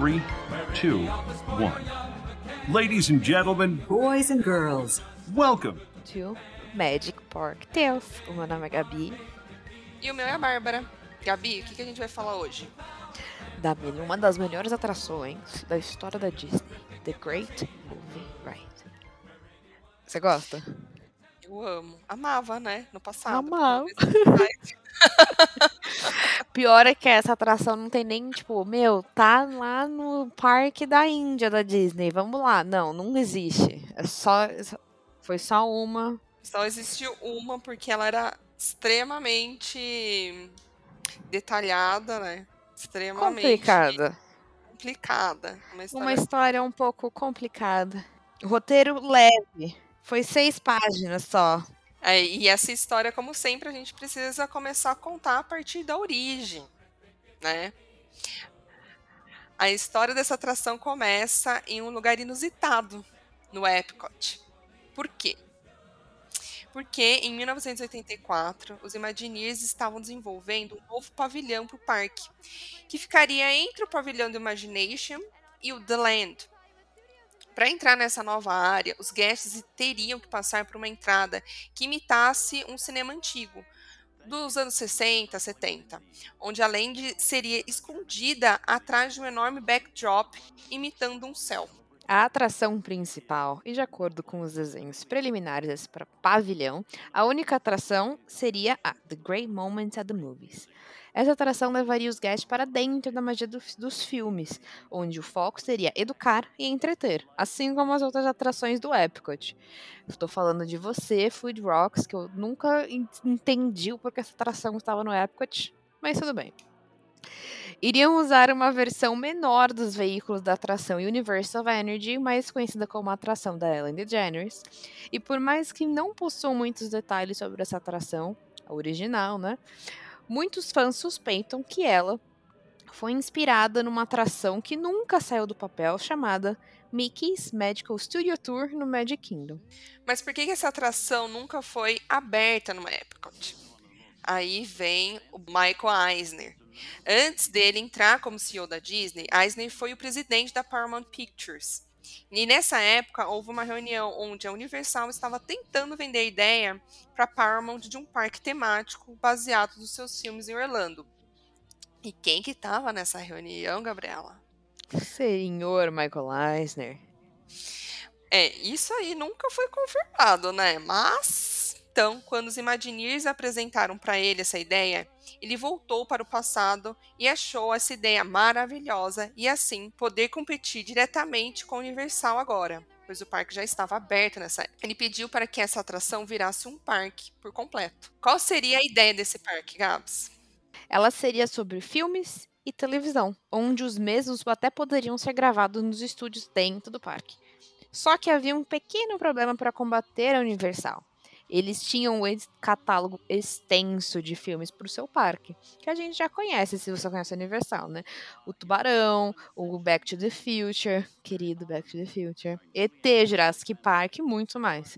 three, two, one. Ladies and gentlemen, Boys and girls, welcome. to Magic Park Tales. O meu nome é Gabi, E o meu é a Bárbara. Gabi, o que, que a gente vai falar hoje? da uma das melhores atrações da história da Disney, The Great Movie Ride. Você gosta? Eu amo. Amava, né? No passado. Amava. Pior é que essa atração não tem nem, tipo, meu, tá lá no parque da Índia da Disney, vamos lá. Não, não existe. É só. Foi só uma. Só existiu uma porque ela era extremamente detalhada, né? Extremamente Complicada. complicada. Uma história Uma história um pouco complicada. Roteiro leve. Foi seis páginas só. É, e essa história, como sempre, a gente precisa começar a contar a partir da origem, né? A história dessa atração começa em um lugar inusitado, no Epcot. Por quê? Porque em 1984, os Imagineers estavam desenvolvendo um novo pavilhão para o parque, que ficaria entre o pavilhão do Imagination e o The Land, para entrar nessa nova área, os guests teriam que passar por uma entrada que imitasse um cinema antigo, dos anos 60, 70, onde a land seria escondida atrás de um enorme backdrop imitando um céu. A atração principal, e de acordo com os desenhos preliminares para pavilhão, a única atração seria a The Great Moments at the Movies. Essa atração levaria os guests para dentro da magia do- dos filmes, onde o foco seria educar e entreter, assim como as outras atrações do Epcot. Estou falando de você, Food Rocks, que eu nunca en- entendi o porquê essa atração estava no Epcot, mas tudo bem. Iriam usar uma versão menor dos veículos da atração Universal Energy, mais conhecida como a atração da Ellen DeGeneres. E por mais que não possuam muitos detalhes sobre essa atração, a original, né? Muitos fãs suspeitam que ela foi inspirada numa atração que nunca saiu do papel, chamada Mickey's Magical Studio Tour no Magic Kingdom. Mas por que essa atração nunca foi aberta no Epcot? Aí vem o Michael Eisner. Antes dele entrar como CEO da Disney, Eisner foi o presidente da Paramount Pictures. E nessa época houve uma reunião onde a Universal estava tentando vender a ideia para a Paramount de um parque temático baseado nos seus filmes em Orlando. E quem que estava nessa reunião, Gabriela? Senhor Michael Eisner. É, isso aí nunca foi confirmado, né? Mas, então, quando os Imagineers apresentaram para ele essa ideia, ele voltou para o passado e achou essa ideia maravilhosa e assim poder competir diretamente com a Universal agora, pois o parque já estava aberto nessa época. Ele pediu para que essa atração virasse um parque por completo. Qual seria a ideia desse parque, Gabs? Ela seria sobre filmes e televisão, onde os mesmos até poderiam ser gravados nos estúdios dentro do parque. Só que havia um pequeno problema para combater a Universal. Eles tinham um catálogo extenso de filmes para o seu parque, que a gente já conhece, se você conhece a Universal, né? O Tubarão, o Back to the Future, querido Back to the Future, ET, Jurassic Park e muito mais.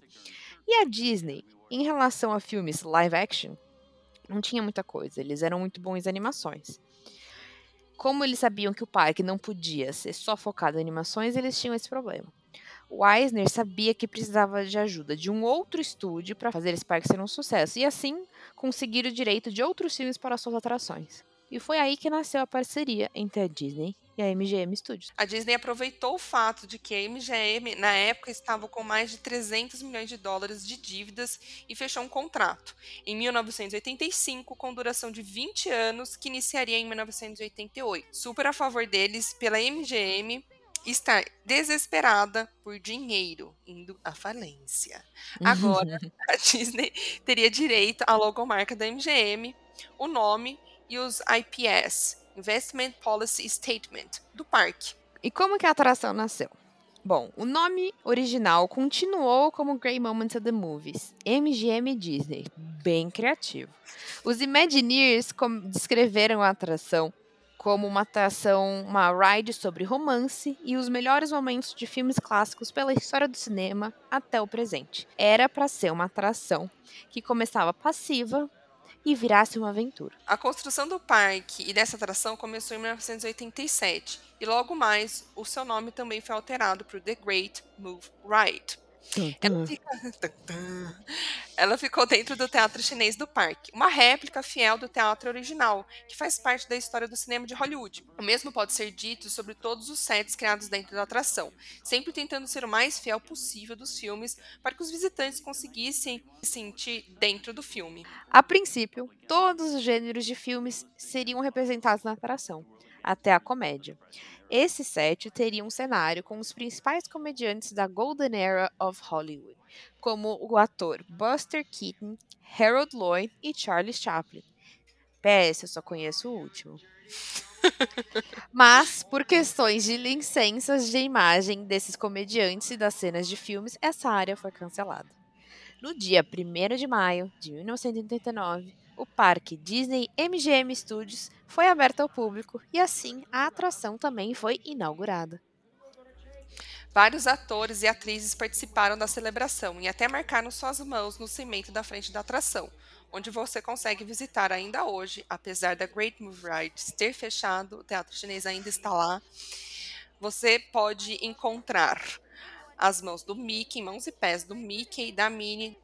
E a Disney, em relação a filmes live action, não tinha muita coisa, eles eram muito bons em animações. Como eles sabiam que o parque não podia ser só focado em animações, eles tinham esse problema. O Eisner sabia que precisava de ajuda de um outro estúdio para fazer esse parque ser um sucesso e assim conseguir o direito de outros filmes para suas atrações. E foi aí que nasceu a parceria entre a Disney e a MGM Studios. A Disney aproveitou o fato de que a MGM, na época, estava com mais de 300 milhões de dólares de dívidas e fechou um contrato, em 1985, com duração de 20 anos, que iniciaria em 1988. Super a favor deles pela MGM estar desesperada por dinheiro, indo à falência. Agora, a Disney teria direito à logomarca da MGM, o nome e os IPS, Investment Policy Statement, do parque. E como que a atração nasceu? Bom, o nome original continuou como Great Moments of the Movies, MGM Disney, bem criativo. Os Imagineers descreveram a atração como uma atração, uma ride sobre romance e os melhores momentos de filmes clássicos pela história do cinema até o presente. Era para ser uma atração que começava passiva e virasse uma aventura. A construção do parque e dessa atração começou em 1987 e logo mais o seu nome também foi alterado para The Great Move Right. Ela, fica... Ela, ficou dentro do Teatro Chinês do Parque, uma réplica fiel do teatro original, que faz parte da história do cinema de Hollywood. O mesmo pode ser dito sobre todos os sets criados dentro da atração, sempre tentando ser o mais fiel possível dos filmes para que os visitantes conseguissem se sentir dentro do filme. A princípio, todos os gêneros de filmes seriam representados na atração, até a comédia. Esse set teria um cenário com os principais comediantes da Golden Era of Hollywood, como o ator Buster Keaton, Harold Lloyd e Charlie Chaplin. PS, eu só conheço o último. Mas, por questões de licenças de imagem desses comediantes e das cenas de filmes, essa área foi cancelada. No dia 1 de maio de 1989, o parque Disney MGM Studios foi aberto ao público e assim a atração também foi inaugurada. Vários atores e atrizes participaram da celebração e até marcaram suas mãos no cimento da frente da atração, onde você consegue visitar ainda hoje, apesar da Great Move Ride ter fechado, o teatro chinês ainda está lá. Você pode encontrar as mãos do Mickey, mãos e pés do Mickey, da Minnie,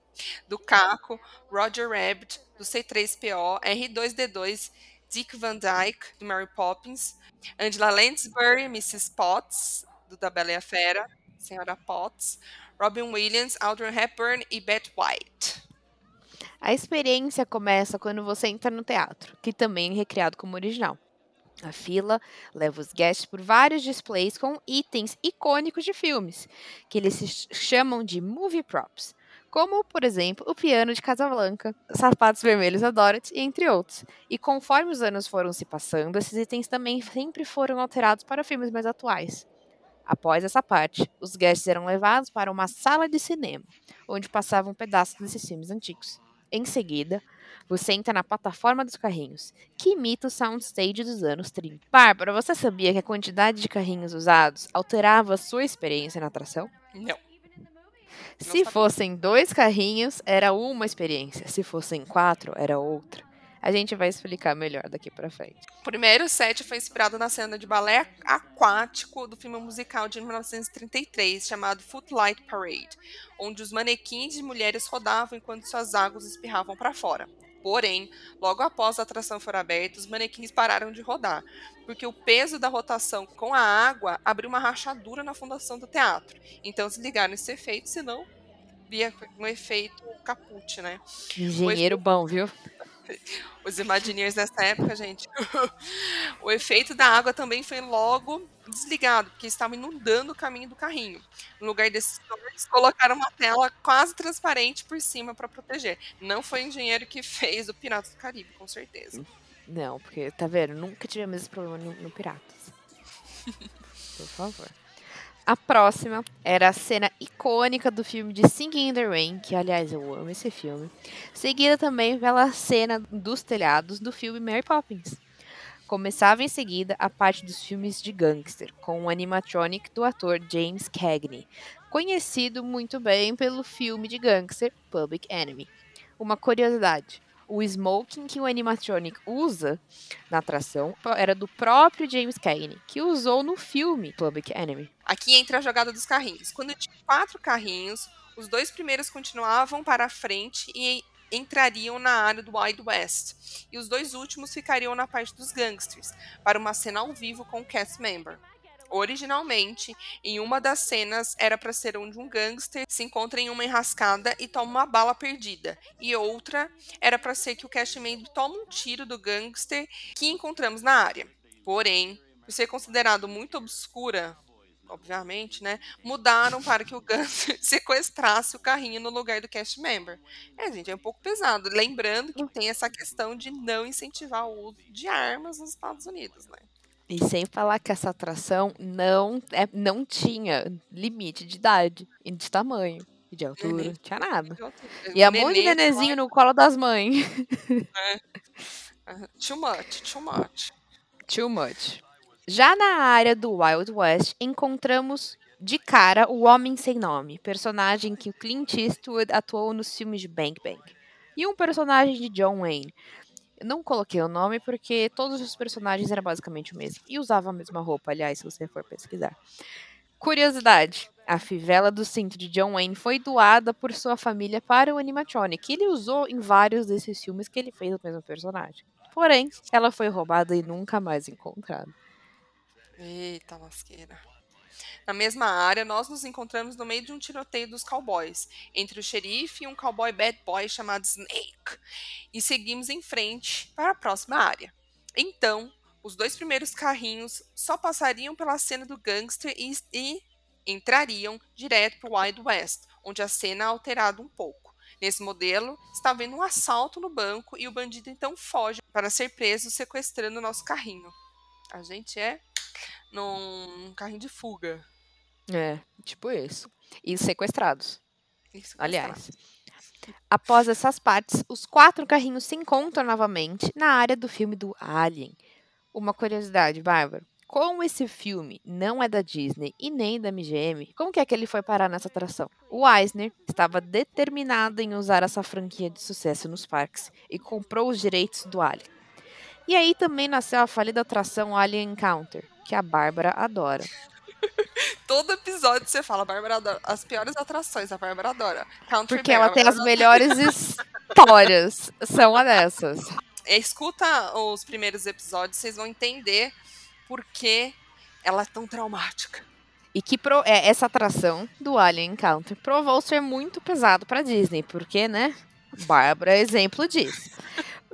do Caco, Roger Rabbit, do C3PO, R2D2, Dick Van Dyke, do Mary Poppins, Angela Lansbury, Mrs. Potts, do Da Bela e a Fera, Senhora Potts, Robin Williams, Audrey Hepburn e Beth White. A experiência começa quando você entra no teatro, que também é recriado como original. A fila leva os guests por vários displays com itens icônicos de filmes, que eles chamam de movie props como, por exemplo, o piano de Casablanca, sapatos vermelhos da Dorothy, entre outros. E conforme os anos foram se passando, esses itens também sempre foram alterados para filmes mais atuais. Após essa parte, os guests eram levados para uma sala de cinema, onde passavam pedaços desses filmes antigos. Em seguida, você entra na plataforma dos carrinhos, que imita o soundstage dos anos 30. Bárbara, você sabia que a quantidade de carrinhos usados alterava a sua experiência na atração? Não. Se fossem dois carrinhos, era uma experiência. Se fossem quatro, era outra. A gente vai explicar melhor daqui para frente. O primeiro set foi inspirado na cena de balé aquático do filme musical de 1933 chamado Footlight Parade, onde os manequins de mulheres rodavam enquanto suas águas espirravam para fora. Porém, logo após a atração for aberta, os manequins pararam de rodar, porque o peso da rotação com a água abriu uma rachadura na fundação do teatro. Então se ligaram esse efeito, senão via um efeito caput, né? Engenheiro efeito... bom, viu? Os Imagineers nessa época, gente. o efeito da água também foi logo desligado, porque estava inundando o caminho do carrinho. No lugar desses dois, colocaram uma tela quase transparente por cima para proteger. Não foi o engenheiro que fez o Piratas do Caribe, com certeza. Não, porque, tá vendo? Nunca tivemos esse problema no, no Piratas. por favor. A próxima era a cena icônica do filme de Singing in the Rain, que aliás eu amo esse filme, seguida também pela cena dos telhados do filme Mary Poppins. Começava em seguida a parte dos filmes de gangster, com o animatronic do ator James Cagney, conhecido muito bem pelo filme de gangster Public Enemy. Uma curiosidade: o smoking que o animatronic usa na atração era do próprio James Cagney, que usou no filme Public Enemy. Aqui entra a jogada dos carrinhos. Quando tinha quatro carrinhos, os dois primeiros continuavam para a frente e entrariam na área do Wild West, e os dois últimos ficariam na parte dos gangsters, para uma cena ao vivo com o cast member. Originalmente, em uma das cenas era para ser onde um gangster se encontra em uma enrascada e toma uma bala perdida, e outra era para ser que o cashman toma um tiro do gangster que encontramos na área. Porém, por ser considerado muito obscura, obviamente, né, mudaram para que o gangster sequestrasse o carrinho no lugar do cast member. É, gente, é um pouco pesado. Lembrando que tem essa questão de não incentivar o uso de armas nos Estados Unidos, né? E sem falar que essa atração não, é, não tinha limite de idade e de tamanho. E de altura, não tinha nada. E a mão de nenezinho no colo das mães. É. Too much, too much. Too much. Já na área do Wild West, encontramos de cara o Homem Sem Nome, personagem que o Clint Eastwood atuou nos filmes de Bang Bang, e um personagem de John Wayne, Eu não coloquei o nome porque todos os personagens eram basicamente o mesmo. E usavam a mesma roupa, aliás, se você for pesquisar. Curiosidade: a fivela do cinto de John Wayne foi doada por sua família para o animatronic. Ele usou em vários desses filmes que ele fez o mesmo personagem. Porém, ela foi roubada e nunca mais encontrada. Eita lasqueira. Na mesma área, nós nos encontramos no meio de um tiroteio dos cowboys, entre o xerife e um cowboy bad boy chamado Snake, e seguimos em frente para a próxima área. Então, os dois primeiros carrinhos só passariam pela cena do gangster e, e entrariam direto para o Wild West, onde a cena é alterada um pouco. Nesse modelo, está havendo um assalto no banco e o bandido então foge para ser preso sequestrando o nosso carrinho. A gente é num carrinho de fuga. É, tipo isso. E sequestrados. Isso Aliás. Após essas partes, os quatro carrinhos se encontram novamente na área do filme do Alien. Uma curiosidade, Bárbara. Como esse filme não é da Disney e nem da MGM, como que é que ele foi parar nessa atração? O Eisner estava determinado em usar essa franquia de sucesso nos parques e comprou os direitos do Alien. E aí também nasceu a falida atração Alien Encounter, que a Bárbara adora. Todo episódio você fala, Bárbara adora. As piores atrações, a Bárbara adora. Country Porque Bear, ela tem as melhores histórias. São uma dessas. É, Escuta os primeiros episódios, vocês vão entender por que ela é tão traumática. E que pro- é, essa atração do Alien Encounter provou ser muito pesado para Disney, porque, né? Bárbara é exemplo disso.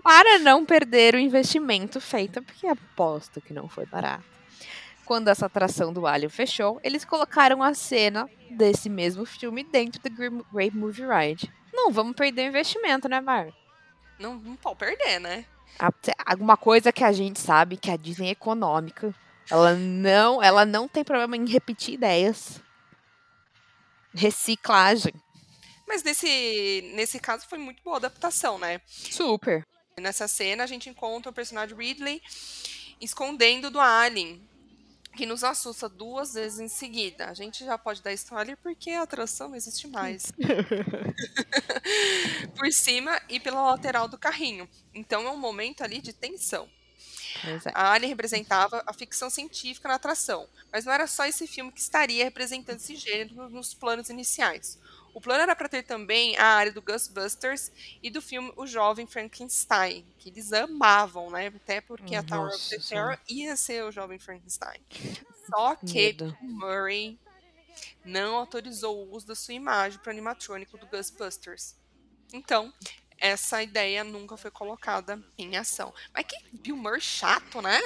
Para não perder o investimento feito, porque aposto que não foi barato. Quando essa atração do Alien fechou, eles colocaram a cena desse mesmo filme dentro do Great Movie Ride. Não vamos perder o investimento, né, Bárbara? Não, não pode perder, né? Alguma coisa que a gente sabe que a Disney é econômica. Ela não, ela não tem problema em repetir ideias. Reciclagem. Mas nesse, nesse caso foi muito boa a adaptação, né? Super. Nessa cena a gente encontra o personagem Ridley escondendo do Alien, que nos assusta duas vezes em seguida. A gente já pode dar spoiler porque a atração não existe mais. Por cima e pela lateral do carrinho. Então é um momento ali de tensão. Pois é. A Alien representava a ficção científica na atração, mas não era só esse filme que estaria representando esse gênero no- nos planos iniciais. O plano era para ter também a área do Ghostbusters e do filme O Jovem Frankenstein, que eles amavam, né? Até porque a Tower of the Nossa Terror ia ser o Jovem Frankenstein. Só que Murray não autorizou o uso da sua imagem para o animatrônico do Ghostbusters. Então, essa ideia nunca foi colocada em ação. Mas que Bill Murray chato, né?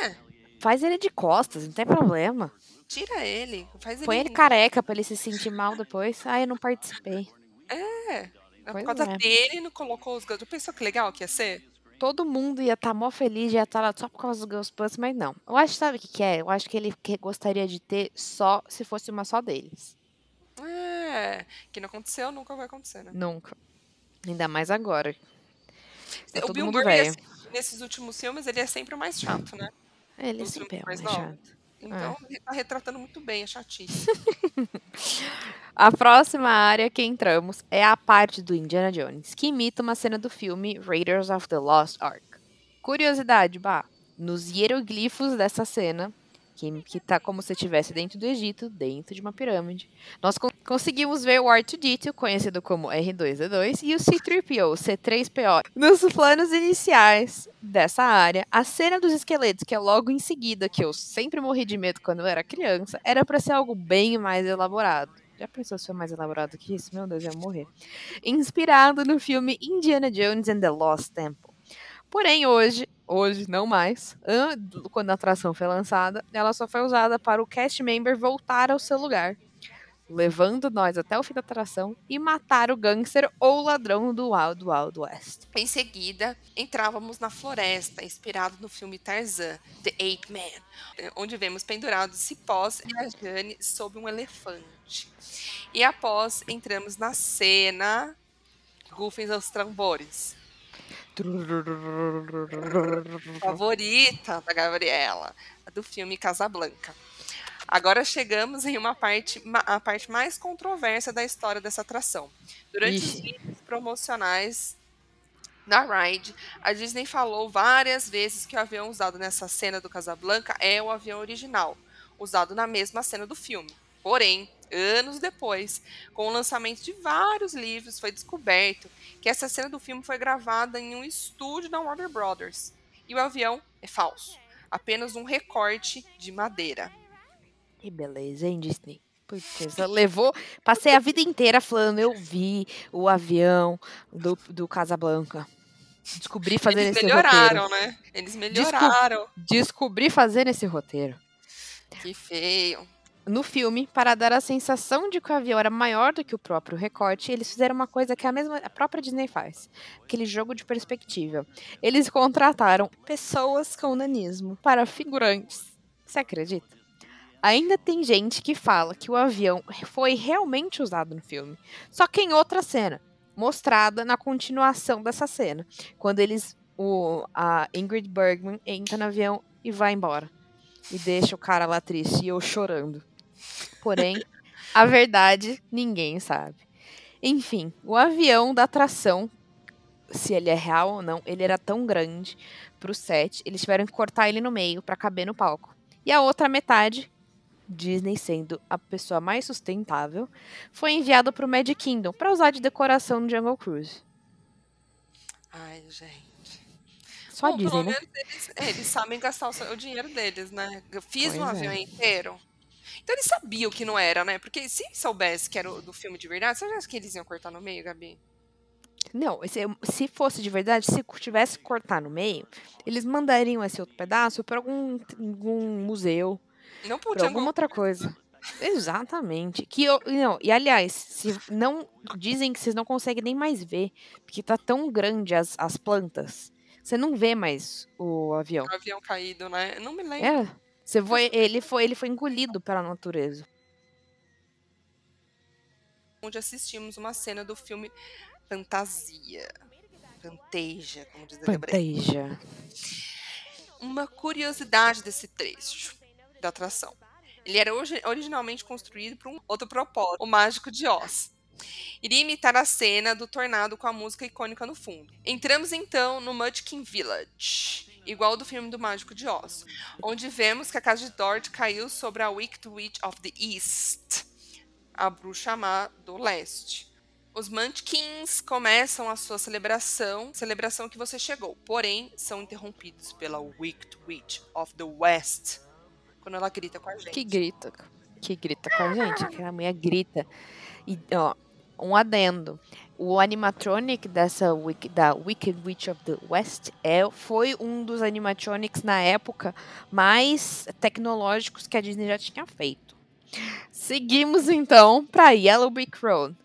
Faz ele de costas, não tem problema. Tira ele, faz Põe ele. ele careca pra ele se sentir mal depois. Ah, eu não participei. É, por causa é. dele, não colocou os Ghostbusters. Pensou que legal que ia ser? Todo mundo ia estar mó feliz, ia estar lá só por causa dos Ghostbusters, mas não. Eu acho, sabe o que, que é? Eu acho que ele gostaria de ter só se fosse uma só deles. É, que não aconteceu, nunca vai acontecer, né? Nunca. Ainda mais agora. Tá o Bill Murray, nesses últimos filmes, ele é sempre o mais chato, né? Ele Os sempre é um mais mais chato. Então, ele tá retratando muito bem a chatice. A próxima área que entramos é a parte do Indiana Jones, que imita uma cena do filme Raiders of the Lost Ark. Curiosidade, bah, nos hieroglifos dessa cena, que, que tá como se estivesse dentro do Egito, dentro de uma pirâmide, nós con- conseguimos ver o R2-D2, conhecido como R2-D2, e o C-3PO, C-3PO. Nos planos iniciais dessa área, a cena dos esqueletos, que é logo em seguida, que eu sempre morri de medo quando eu era criança, era para ser algo bem mais elaborado. Já pensou se foi mais elaborado que isso? Meu Deus, eu ia morrer. Inspirado no filme Indiana Jones and the Lost Temple. Porém, hoje, hoje não mais, an- quando a atração foi lançada, ela só foi usada para o cast member voltar ao seu lugar, levando nós até o fim da atração e matar o gangster ou ladrão do Wild Wild West. Em seguida, entrávamos na floresta, inspirado no filme Tarzan, The Ape Man, onde vemos pendurados cipós e a Jane sob um elefante. E após, entramos na cena Gufem aos Trambores, favorita da Gabriela, do filme Casablanca. Agora chegamos em uma parte, a parte mais controversa da história dessa atração. Durante os Ixi. vídeos promocionais Na ride, a Disney falou várias vezes que o avião usado nessa cena do Casablanca é o avião original, usado na mesma cena do filme. Porém, anos depois, com o lançamento de vários livros, foi descoberto que essa cena do filme foi gravada em um estúdio da Warner Brothers. E o avião é falso, apenas um recorte de madeira. Que beleza, hein, Disney? Putz, levou. Passei a vida inteira falando, eu vi o avião do, do Casablanca. Descobri fazer Eles esse melhoraram, roteiro. né? Eles melhoraram. Descobri fazer esse roteiro. Que feio. No filme, para dar a sensação de que o avião era maior do que o próprio recorte, eles fizeram uma coisa que a mesma a própria Disney faz, aquele jogo de perspectiva. Eles contrataram pessoas com nanismo para figurantes. Você acredita? Ainda tem gente que fala que o avião foi realmente usado no filme, só que em outra cena, mostrada na continuação dessa cena, quando eles o a Ingrid Bergman entra no avião e vai embora e deixa o cara lá triste e eu chorando. Porém, a verdade ninguém sabe. Enfim, o avião da atração, se ele é real ou não, ele era tão grande pro set, eles tiveram que cortar ele no meio para caber no palco. E a outra metade, Disney sendo a pessoa mais sustentável, foi enviado pro Magic Kingdom para usar de decoração no Jungle Cruise. Ai, gente. Só Bom, Disney, pelo né? menos eles, eles sabem gastar o, seu- o dinheiro deles, né? Eu fiz um Pois é. avião inteiro. Então eles sabiam que não era, né? Porque se soubesse que era do filme de verdade, você acha que eles iam cortar no meio, Gabi? Não, se, se fosse de verdade, se tivesse que cortar no meio, eles mandariam esse outro pedaço para algum, algum museu, Não podia. alguma outra coisa. Exatamente. Que eu, não, e aliás, se não dizem que vocês não conseguem nem mais ver, porque tá tão grande as, as plantas. Você não vê mais o avião. O avião caído, né? Não me lembro. É, você foi, ele foi, ele foi engolido pela natureza. Onde assistimos uma cena do filme Fantasia. Fantasia, como diz a. Panteja. Uma curiosidade desse trecho da atração. Ele era origi- originalmente construído para um outro propósito, o Mágico de Oz. Iria imitar a cena do tornado com a música icônica no fundo. Entramos então no Mudkin Village, igual do filme do Mágico de Oz, onde vemos que a casa de Dorothy caiu sobre a Wicked Witch of the East, a bruxa má do leste. Os Munchkins começam a sua celebração, celebração que você chegou, porém são interrompidos pela Wicked Witch of the West, quando ela grita com a gente. Que grita. Que grita com a gente. Aquela mulher grita. E, ó, um adendo. O animatronic dessa da Wicked Witch of the West é, foi um dos animatronics na época mais tecnológicos que a Disney já tinha feito. Seguimos então para Yellow Brick Road.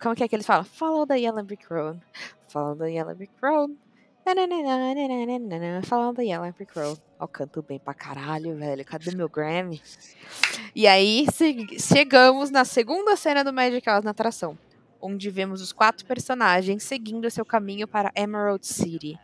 Como que é que eles falam? Follow the Yellow Brick Road. Follow the Yellow Brick Road. Nananana, Follow the Yellow Brick Road. Ó, canto bem pra caralho, velho. Cadê meu Grammy? E aí chegamos na segunda cena do Magic House na atração, onde vemos os quatro personagens seguindo seu caminho para Emerald City.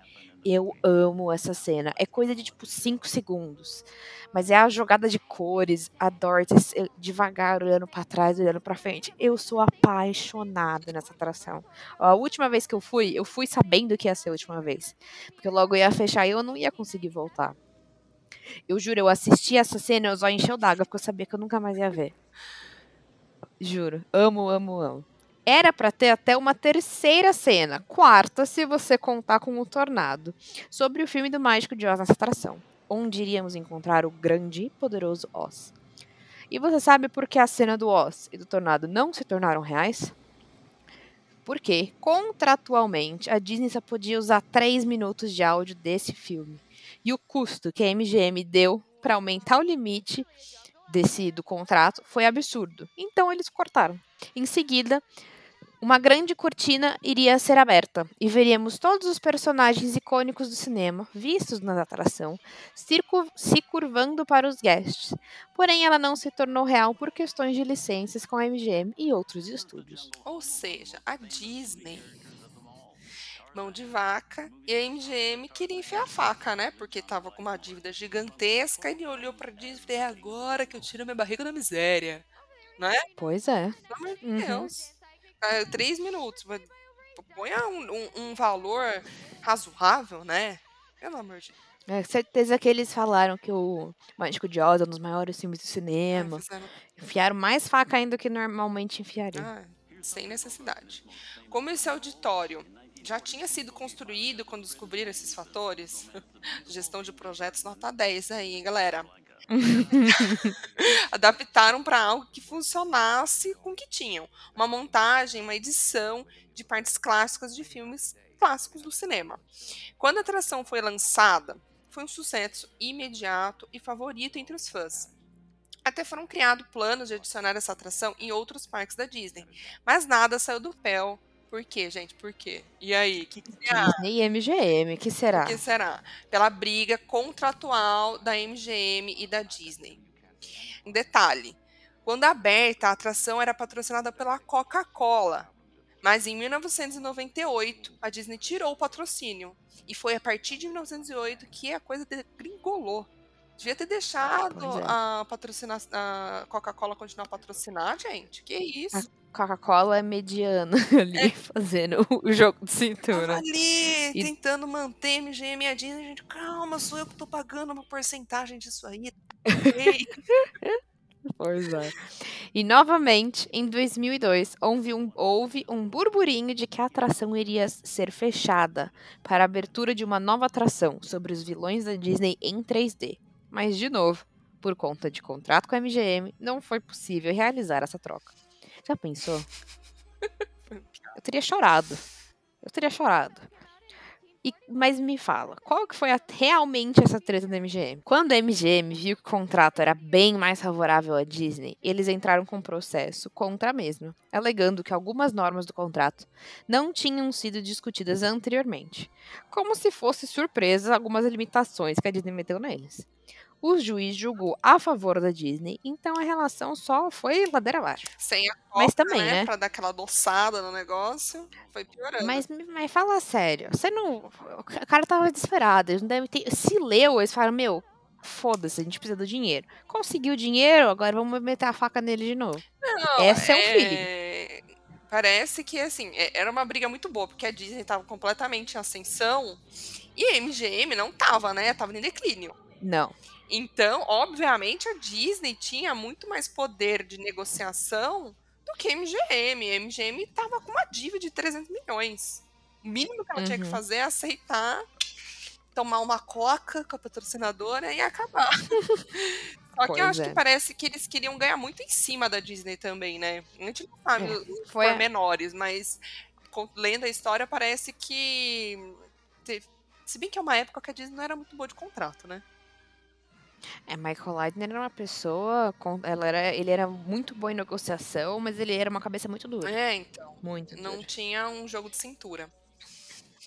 Eu amo essa cena. É coisa de tipo 5 segundos. Mas é a jogada de cores, a Dorothy devagar olhando pra trás, olhando pra frente. Eu sou apaixonada nessa atração. A última vez que eu fui, eu fui sabendo que ia ser a última vez. Porque logo ia fechar e eu não ia conseguir voltar. Eu juro, eu assisti essa cena eu só encheu d'água, porque eu sabia que eu nunca mais ia ver. Juro. Amo, amo, amo. Era pra ter até uma terceira cena, quarta, se você contar com o Tornado, sobre o filme do Mágico de Oz nessa atração, onde iríamos encontrar o grande e poderoso Oz. E você sabe por que a cena do Oz e do Tornado não se tornaram reais? Porque, contratualmente, a Disney só podia usar 3 minutos de áudio desse filme. E o custo que a MGM deu para aumentar o limite desse do contrato foi absurdo. Então eles cortaram. Em seguida, uma grande cortina iria ser aberta e veríamos todos os personagens icônicos do cinema, vistos na atração, se curvando para os guests. Porém, ela não se tornou real por questões de licenças com a MGM e outros estúdios. Ou seja, a Disney, mão de vaca, e a MGM queria enfiar a faca, né? Porque tava com uma dívida gigantesca e ele olhou pra Disney e falou: é agora que eu tiro minha barriga da miséria. Né? Pois é. Pelo amor de Uhum. Deus. Ah, três minutos. mas Ponha um, um, um valor razoável, né? Pelo amor de Deus. É, certeza que eles falaram que o Mágico de Oz é um dos maiores filmes do É, cinema. Enfiaram mais faca ainda do que normalmente enfiariam. Ah, sem necessidade. Como esse auditório já tinha sido construído quando descobriram esses fatores, gestão de projetos nota 10 aí, hein, galera. Adaptaram para algo que funcionasse com o que tinham. Uma montagem, uma edição de partes clássicas de filmes clássicos do cinema. Quando a atração foi lançada, foi um sucesso imediato e favorito entre os fãs. Até foram criados planos de adicionar essa atração em outros parques da Disney. Mas nada saiu do pé. Por quê, gente? Por quê? E aí, o que, que acha? Disney e MGM, que será? Que será? Pela briga contratual da MGM e da Disney. Um detalhe: quando aberta, a atração era patrocinada pela Coca-Cola. Mas em 1998, a Disney tirou o patrocínio. E foi a partir de 1908 que a coisa degringolou. Devia ter deixado Pois é. a, a Coca-Cola continuar a patrocinar, gente. Que isso? Coca-Cola é mediana ali, fazendo o jogo de Tava cintura. ali E- tentando manter MGM e a Disney, gente, calma, sou eu que tô pagando uma porcentagem disso aí. Pois é. E novamente, em 2002, houve um, houve um burburinho de que a atração iria ser fechada para a abertura de uma nova atração sobre os vilões da Disney em 3D. Mas, de novo, por conta de contrato com a MGM, não foi possível realizar essa troca. Já pensou? Eu teria chorado. Eu teria chorado. E- mas me fala, qual que foi a- realmente essa treta da MGM? Quando a MGM viu que o contrato era bem mais favorável à Disney, eles entraram com um processo contra a mesma, alegando que algumas normas do contrato não tinham sido discutidas anteriormente, como se fosse surpresa algumas limitações que a Disney meteu neles. O juiz julgou a favor da Disney, então a relação só foi ladeira abaixo. sem a Coca, Mas também, né, né? pra dar aquela adoçada no negócio, foi piorando. Mas, mas fala sério, você não. O cara tava desesperado, eles não devem ter. Se leu, eles falaram, meu, foda-se, a gente precisa do dinheiro. Conseguiu o dinheiro, agora vamos meter a faca nele de novo. Não, Esse é o feeling. é, Parece que, assim, é- era uma briga muito boa, porque a Disney tava completamente em ascensão e a MGM não tava, né? Tava em declínio. Não. Então, obviamente, a Disney tinha muito mais poder de negociação do que a MGM. A MGM tava com uma dívida de 300 milhões. O mínimo que ela tinha que Uhum. fazer é aceitar, tomar uma coca com a patrocinadora e acabar. Só que eu Pois acho é. que parece que eles queriam ganhar muito em cima da Disney também, né? A gente não sabe É, os foi pormenores, mas lendo a história parece que. Se bem que é uma época que a Disney não era muito boa de contrato, né? É, Michael Leitner era uma pessoa. com- Ela era, ele era muito bom em negociação, mas ele era uma cabeça muito dura. É, então. Muito Não dura. tinha um jogo de cintura.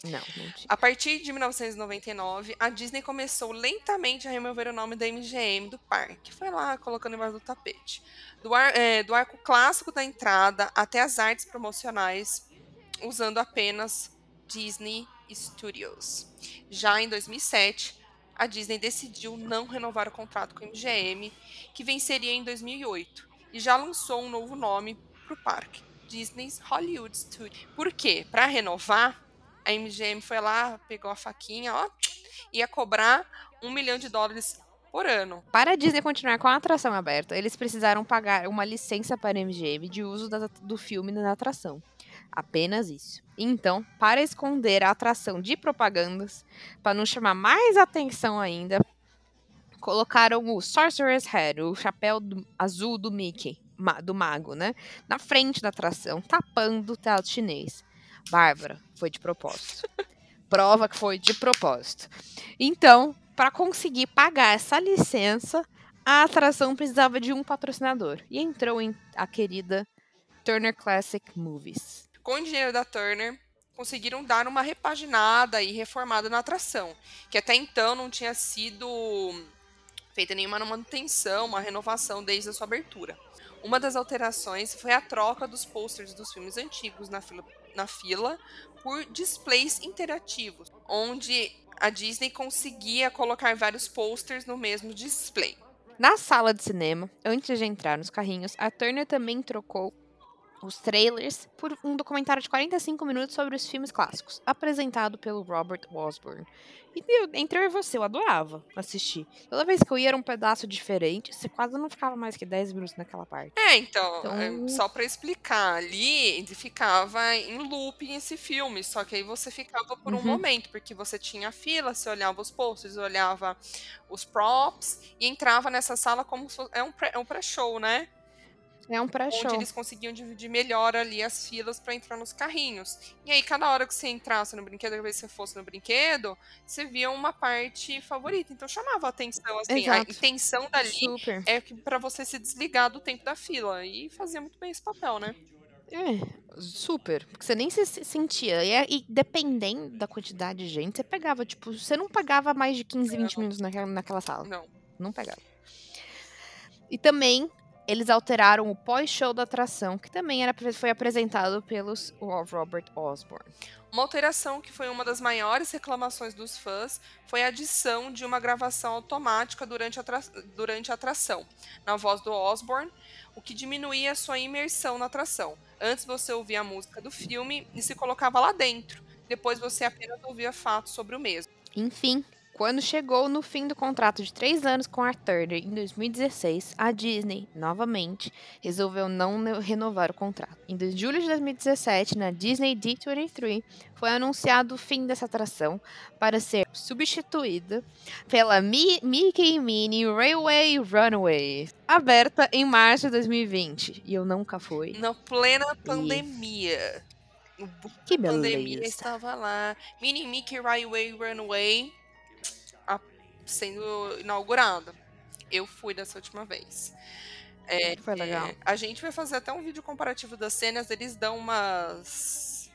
Não, não tinha. A partir de 1999, a Disney começou lentamente a remover o nome da MGM do parque. Foi lá colocando embaixo do tapete. Do, ar- é, do arco clássico da entrada até as artes promocionais, usando apenas Disney Studios. Já em 2007, a Disney decidiu não renovar o contrato com a MGM, que venceria em 2008, e já lançou um novo nome para o parque, Disney's Hollywood Studios. Por quê? Para renovar, a MGM foi lá, pegou a faquinha, ó, ia cobrar um milhão de dólares por ano. Para a Disney continuar com a atração aberta, eles precisaram pagar uma licença para a MGM de uso da- do filme na atração. Apenas isso. Então, para esconder a atração de propagandas, para não chamar mais atenção ainda, colocaram o Sorcerer's Head, o chapéu do- azul do Mickey, ma- do mago, né? Na frente da atração, tapando o teatro chinês. Bárbara, foi de propósito. Prova que foi de propósito. Então, para conseguir pagar essa licença, a atração precisava de um patrocinador. E entrou em a querida Turner Classic Movies. Com o dinheiro da Turner, conseguiram dar uma repaginada e reformada na atração, que até então não tinha sido feita nenhuma manutenção, uma renovação desde a sua abertura. Uma das alterações foi a troca dos posters dos filmes antigos na fila, na fila por displays interativos, onde a Disney conseguia colocar vários posters no mesmo display. Na sala de cinema, antes de entrar nos carrinhos, a Turner também trocou os trailers por um documentário de 45 minutos sobre os filmes clássicos, apresentado pelo Robert Osborne. E eu, entre eu e você, eu adorava assistir. Toda vez que eu ia era um pedaço diferente, você quase não ficava mais que 10 minutos naquela parte. É, então, Então- é, só pra explicar, ali ele ficava em looping esse filme, só que aí você ficava por um Uhum. momento, porque você tinha fila, você olhava os posters, olhava os props e entrava nessa sala como se fosse, é um pré- é um pré-show, né? É um onde pré-show. eles conseguiam dividir melhor ali as filas para entrar nos carrinhos. E aí, cada hora que você entrasse no brinquedo, cada vez que você fosse no brinquedo, você via uma parte favorita. Então chamava a atenção, assim, a intenção dali Super. é para você se desligar do tempo da fila. E fazia muito bem esse papel, né? É, super. Porque você nem se se sentia. E, é- e dependendo da quantidade de gente, você pegava, tipo, você não pegava mais de 15, 20 minutos naquela, naquela sala. Não. Não pegava. E também eles alteraram o pós-show da atração, que também era, foi apresentado pelos Robert Osborne. Uma alteração que foi uma das maiores reclamações dos fãs foi a adição de uma gravação automática durante a, durante a atração, na voz do Osborne, o que diminuía a sua imersão na atração. Antes você ouvia a música do filme e se colocava lá dentro. Depois você apenas ouvia fatos sobre o mesmo. Enfim, quando chegou no fim do contrato de três anos com a Turner em 2016, a Disney, novamente, resolveu não renovar o contrato. Em julho de 2017, na Disney D23, foi anunciado o fim dessa atração para ser substituída pela Mi- Mickey Minnie Railway Runway, aberta em março de 2020. E eu nunca fui. Na plena pandemia. Boom Que da pandemia beleza. estava lá. Mini Mickey Railway Runway a- sendo inaugurado. Eu fui dessa última vez. É, Foi legal. é, a gente vai fazer até um vídeo comparativo das cenas, eles dão umas.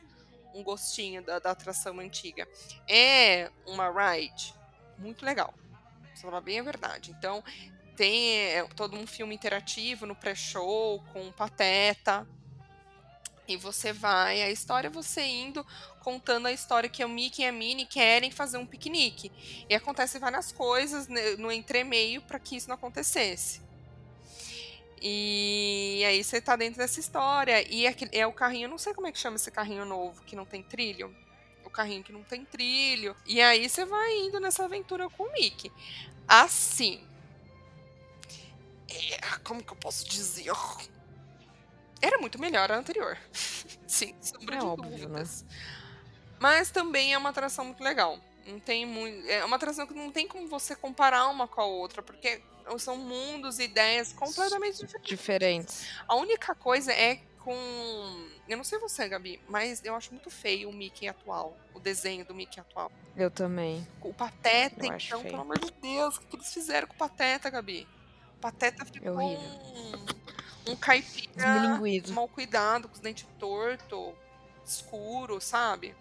um gostinho da, da atração antiga. É uma ride muito legal. Pra falar bem a verdade. Então, tem é, todo um filme interativo no pré-show, com Pateta. E você vai, a história é você indo contando a história que o Mickey e a Minnie querem fazer um piquenique. E acontece várias coisas né, no entremeio para que isso não acontecesse. E aí você tá dentro dessa história. E é o carrinho, não sei como é que chama esse carrinho novo que não tem trilho. O carrinho que não tem trilho. E aí você vai indo nessa aventura com o Mickey. Assim. É, como que eu posso dizer? Era muito melhor a anterior. Sim, sombra É de óbvio, né? dúvidas. Mas também é uma atração muito legal. Não tem muito. É uma atração que não tem como você comparar uma com a outra, porque são mundos e ideias completamente diferentes. Diferentes. A única coisa é com. Eu não sei você, Gabi, mas eu acho muito feio o Mickey atual. O desenho do Mickey atual. Eu também. O Pateta, Eu então, pelo amor de Deus, o que eles fizeram com o Pateta, Gabi? O Pateta ficou horrível. um, um caipira mal cuidado, com os dentes tortos, escuro, sabe?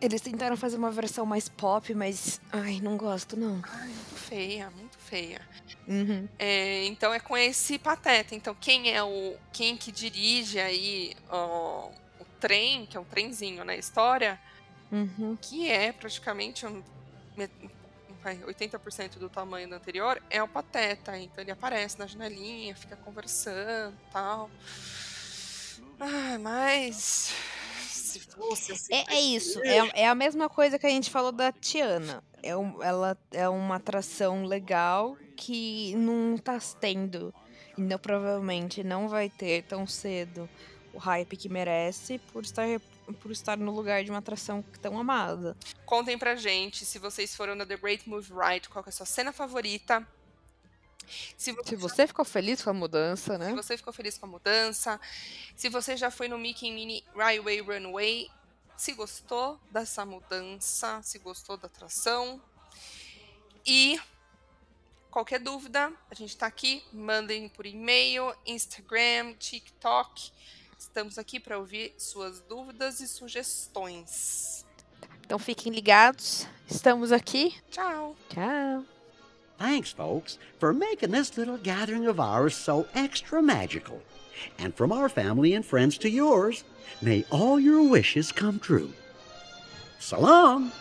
Eles tentaram fazer uma versão mais pop, mas. Ai, não gosto, não. Ai, muito feia, muito feia. Uhum. É, então é com esse pateta. Então quem é o quem que dirige aí ó, o trem, que é um trenzinho na história, Uhum. que é praticamente um, vai, 80% do tamanho do anterior, é o pateta. Então ele aparece na janelinha, fica conversando, tal. Ah, mas se fosse assim, É, é isso. É, é a mesma coisa que a gente falou da Tiana. É um- ela é uma atração legal que não tá tendo. E não, provavelmente não vai ter tão cedo o hype que merece por estar, por estar no lugar de uma atração tão amada. Contem pra gente se vocês foram na The Great Move Ride, qual que é a sua cena favorita. Se você Se você ficou feliz com a mudança, Se né? você ficou feliz com a mudança, se você já foi no Mickey Mini Railway Runway, se gostou dessa mudança, se gostou da atração. E qualquer dúvida, a gente tá aqui, mandem por e-mail, Instagram, TikTok. Estamos aqui para ouvir suas dúvidas e sugestões. Então fiquem ligados. Estamos aqui. Tchau! Tchau. Thanks, folks, for making this little gathering of ours so extra magical. And from our family and friends to yours, may all your wishes come true. So long!